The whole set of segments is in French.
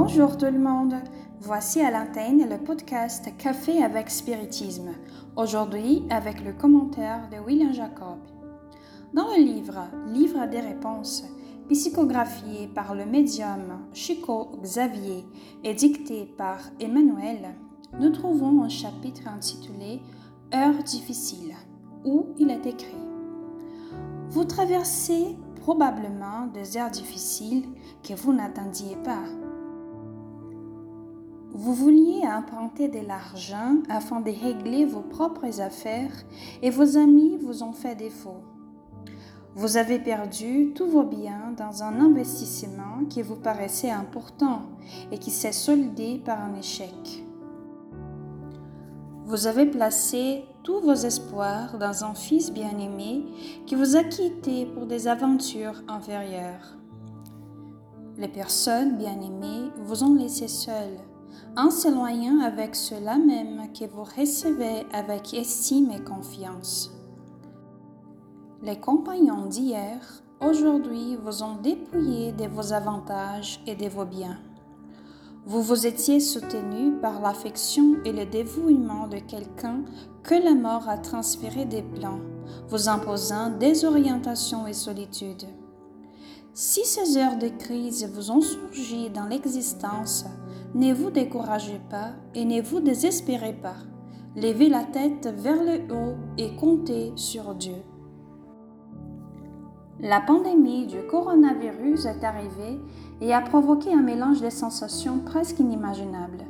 Bonjour tout le monde. Voici à l'antenne le podcast Café avec Spiritisme. Aujourd'hui avec le commentaire de William Jacob. Dans le livre Livre des réponses, psychographié par le médium Chico Xavier et dicté par Emmanuel, nous trouvons un chapitre intitulé Heures difficiles, où il est écrit Vous traversez probablement des heures difficiles que vous n'attendiez pas. Vous vouliez emprunter de l'argent afin de régler vos propres affaires et vos amis vous ont fait défaut. Vous avez perdu tous vos biens dans un investissement qui vous paraissait important et qui s'est soldé par un échec. Vous avez placé tous vos espoirs dans un fils bien-aimé qui vous a quitté pour des aventures inférieures. Les personnes bien-aimées vous ont laissé seul, en s'éloignant avec ceux-là même que vous recevez avec estime et confiance. Les compagnons d'hier, aujourd'hui, vous ont dépouillé de vos avantages et de vos biens. Vous vous étiez soutenu par l'affection et le dévouement de quelqu'un que la mort a transféré des plans, vous imposant désorientation et solitude. Si ces heures de crise vous ont surgi dans l'existence, ne vous découragez pas et ne vous désespérez pas. Levez la tête vers le haut et comptez sur Dieu. La pandémie du coronavirus est arrivée et a provoqué un mélange de sensations presque inimaginables.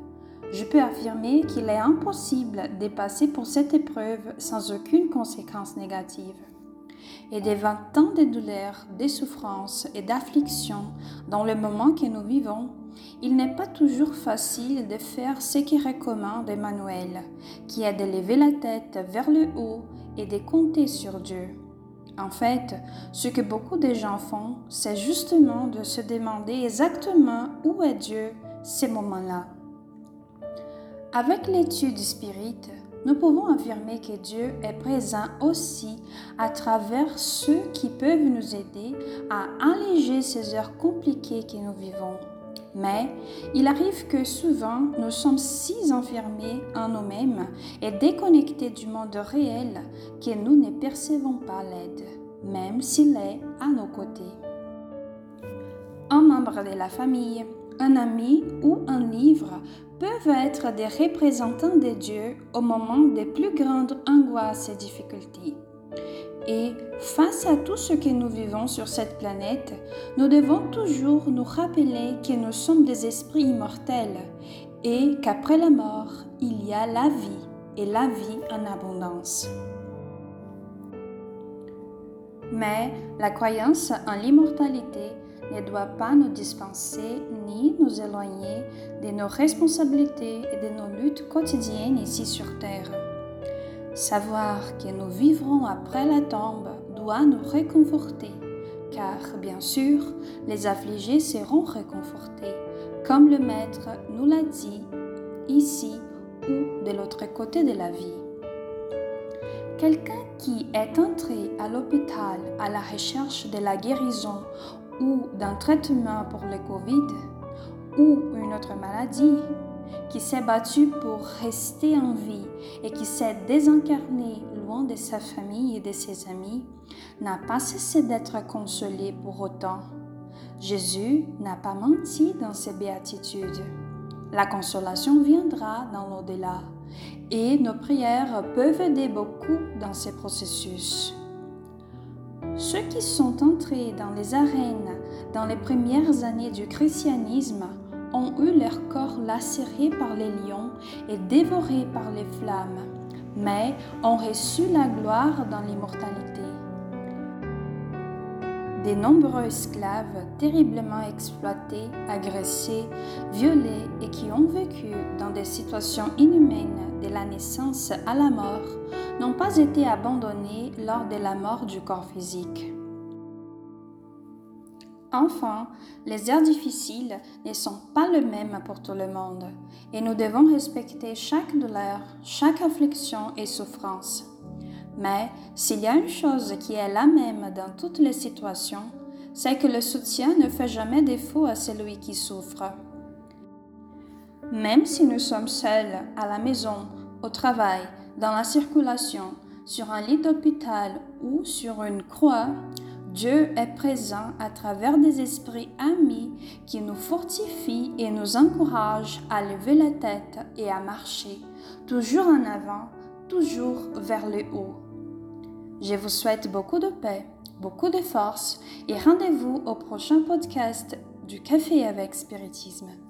Je peux affirmer qu'il est impossible de passer pour cette épreuve sans aucune conséquence négative. Et devant tant de douleurs, de souffrances et d'afflictions dans le moment que nous vivons, il n'est pas toujours facile de faire ce qui recommande Emmanuel, qui est de lever la tête vers le haut et de compter sur Dieu. En fait, ce que beaucoup de gens font, c'est justement de se demander exactement où est Dieu ces moments-là. Avec l'étude spirit, nous pouvons affirmer que Dieu est présent aussi à travers ceux qui peuvent nous aider à alléger ces heures compliquées que nous vivons. Mais il arrive que souvent nous sommes si enfermés en nous-mêmes et déconnectés du monde réel que nous ne percevons pas l'aide, même s'il est à nos côtés. Un membre de la famille, un ami ou un peuvent être des représentants de Dieu au moment des plus grandes angoisses et difficultés. Et face à tout ce que nous vivons sur cette planète, nous devons toujours nous rappeler que nous sommes des esprits immortels et qu'après la mort, il y a la vie et la vie en abondance. Mais la croyance en l'immortalité ne doit pas nous dispenser ni nous éloigner de nos responsabilités et de nos luttes quotidiennes ici sur Terre. Savoir que nous vivrons après la tombe doit nous réconforter, car bien sûr, les affligés seront réconfortés, comme le Maître nous l'a dit, ici ou de l'autre côté de la vie. Quelqu'un qui est entré à l'hôpital à la recherche de la guérison ou d'un traitement pour le Covid ou une autre maladie qui s'est battu pour rester en vie et qui s'est désincarné loin de sa famille et de ses amis, n'a pas cessé d'être consolé pour autant. Jésus n'a pas menti dans ses béatitudes. La consolation viendra dans l'au-delà et nos prières peuvent aider beaucoup dans ces processus. Ceux qui sont entrés dans les arènes dans les premières années du christianisme ont eu leur corps lacéré par les lions et dévoré par les flammes, mais ont reçu la gloire dans l'immortalité. Des nombreux esclaves terriblement exploités, agressés, violés et qui ont vécu dans des situations inhumaines de la naissance à la mort n'ont pas été abandonnés lors de la mort du corps physique. Enfin, les heures difficiles ne sont pas les mêmes pour tout le monde et nous devons respecter chaque douleur, chaque affliction et souffrance. Mais s'il y a une chose qui est la même dans toutes les situations, c'est que le soutien ne fait jamais défaut à celui qui souffre. Même si nous sommes seuls à la maison, au travail, dans la circulation, sur un lit d'hôpital ou sur une croix, Dieu est présent à travers des esprits amis qui nous fortifient et nous encouragent à lever la tête et à marcher, toujours en avant, toujours vers le haut. Je vous souhaite beaucoup de paix, beaucoup de force et rendez-vous au prochain podcast du Café avec Spiritisme.